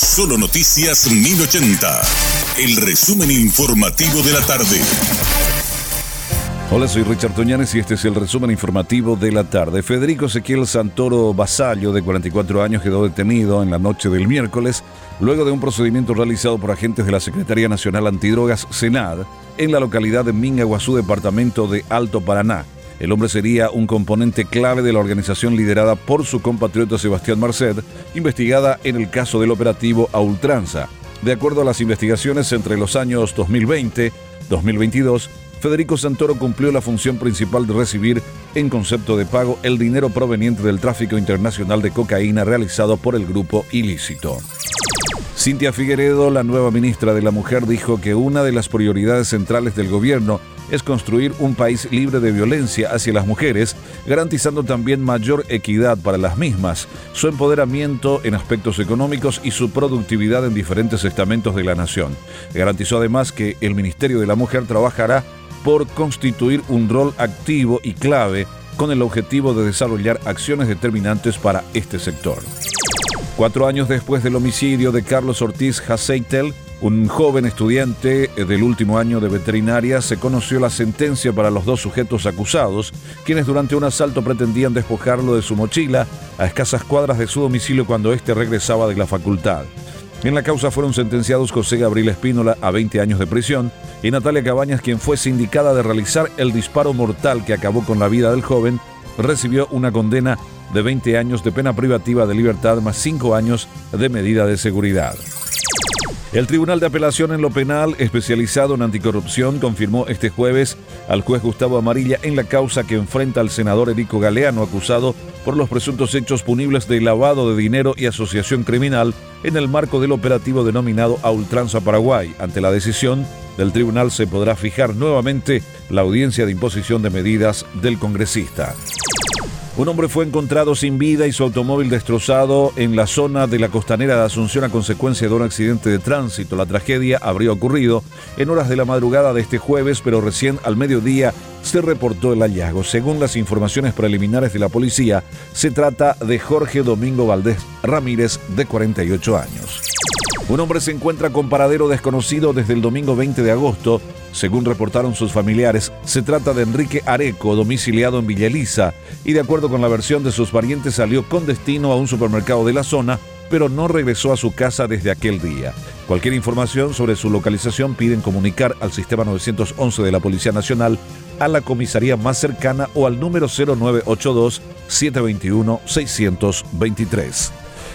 Solo Noticias 1080. El resumen informativo de la tarde. Hola, soy Richard Toñanes y este es el resumen informativo de la tarde. Federico Ezequiel Santoro Basallo, de 44 años, quedó detenido en la noche del miércoles luego de un procedimiento realizado por agentes de la Secretaría Nacional Antidrogas, SENAD, en la localidad de Mingaguazú, departamento de Alto Paraná. El hombre sería un componente clave de la organización liderada por su compatriota Sebastián Marcet, investigada en el caso del operativo a ultranza. De acuerdo a las investigaciones, entre los años 2020 2022, Federico Santoro cumplió la función principal de recibir, en concepto de pago, el dinero proveniente del tráfico internacional de cocaína realizado por el grupo ilícito. Cintia Figueredo, la nueva ministra de la Mujer, dijo que una de las prioridades centrales del gobierno es construir un país libre de violencia hacia las mujeres, garantizando también mayor equidad para las mismas, su empoderamiento en aspectos económicos y su productividad en diferentes estamentos de la nación. Garantizó además que el Ministerio de la Mujer trabajará por constituir un rol activo y clave con el objetivo de desarrollar acciones determinantes para este sector. Cuatro años después del homicidio de Carlos Ortiz Haseitel, un joven estudiante del último año de veterinaria se conoció la sentencia para los dos sujetos acusados, quienes durante un asalto pretendían despojarlo de su mochila a escasas cuadras de su domicilio cuando éste regresaba de la facultad. En la causa fueron sentenciados José Gabriel Espínola a 20 años de prisión y Natalia Cabañas, quien fue sindicada de realizar el disparo mortal que acabó con la vida del joven, recibió una condena de 20 años de pena privativa de libertad más 5 años de medida de seguridad. El Tribunal de Apelación en lo Penal, especializado en anticorrupción, confirmó este jueves al juez Gustavo Amarilla en la causa que enfrenta al senador Erico Galeano, acusado por los presuntos hechos punibles de lavado de dinero y asociación criminal en el marco del operativo denominado A Ultranza Paraguay. Ante la decisión del tribunal se podrá fijar nuevamente la audiencia de imposición de medidas del congresista. Un hombre fue encontrado sin vida y su automóvil destrozado en la zona de la costanera de Asunción a consecuencia de un accidente de tránsito. La tragedia habría ocurrido en horas de la madrugada de este jueves, pero recién al mediodía se reportó el hallazgo. Según las informaciones preliminares de la policía, se trata de Jorge Domingo Valdés Ramírez, de 48 años. Un hombre se encuentra con paradero desconocido desde el domingo 20 de agosto. Según reportaron sus familiares, se trata de Enrique Areco, domiciliado en Villa Elisa, y de acuerdo con la versión de sus parientes salió con destino a un supermercado de la zona, pero no regresó a su casa desde aquel día. Cualquier información sobre su localización piden comunicar al sistema 911 de la Policía Nacional, a la comisaría más cercana o al número 0982 721 623.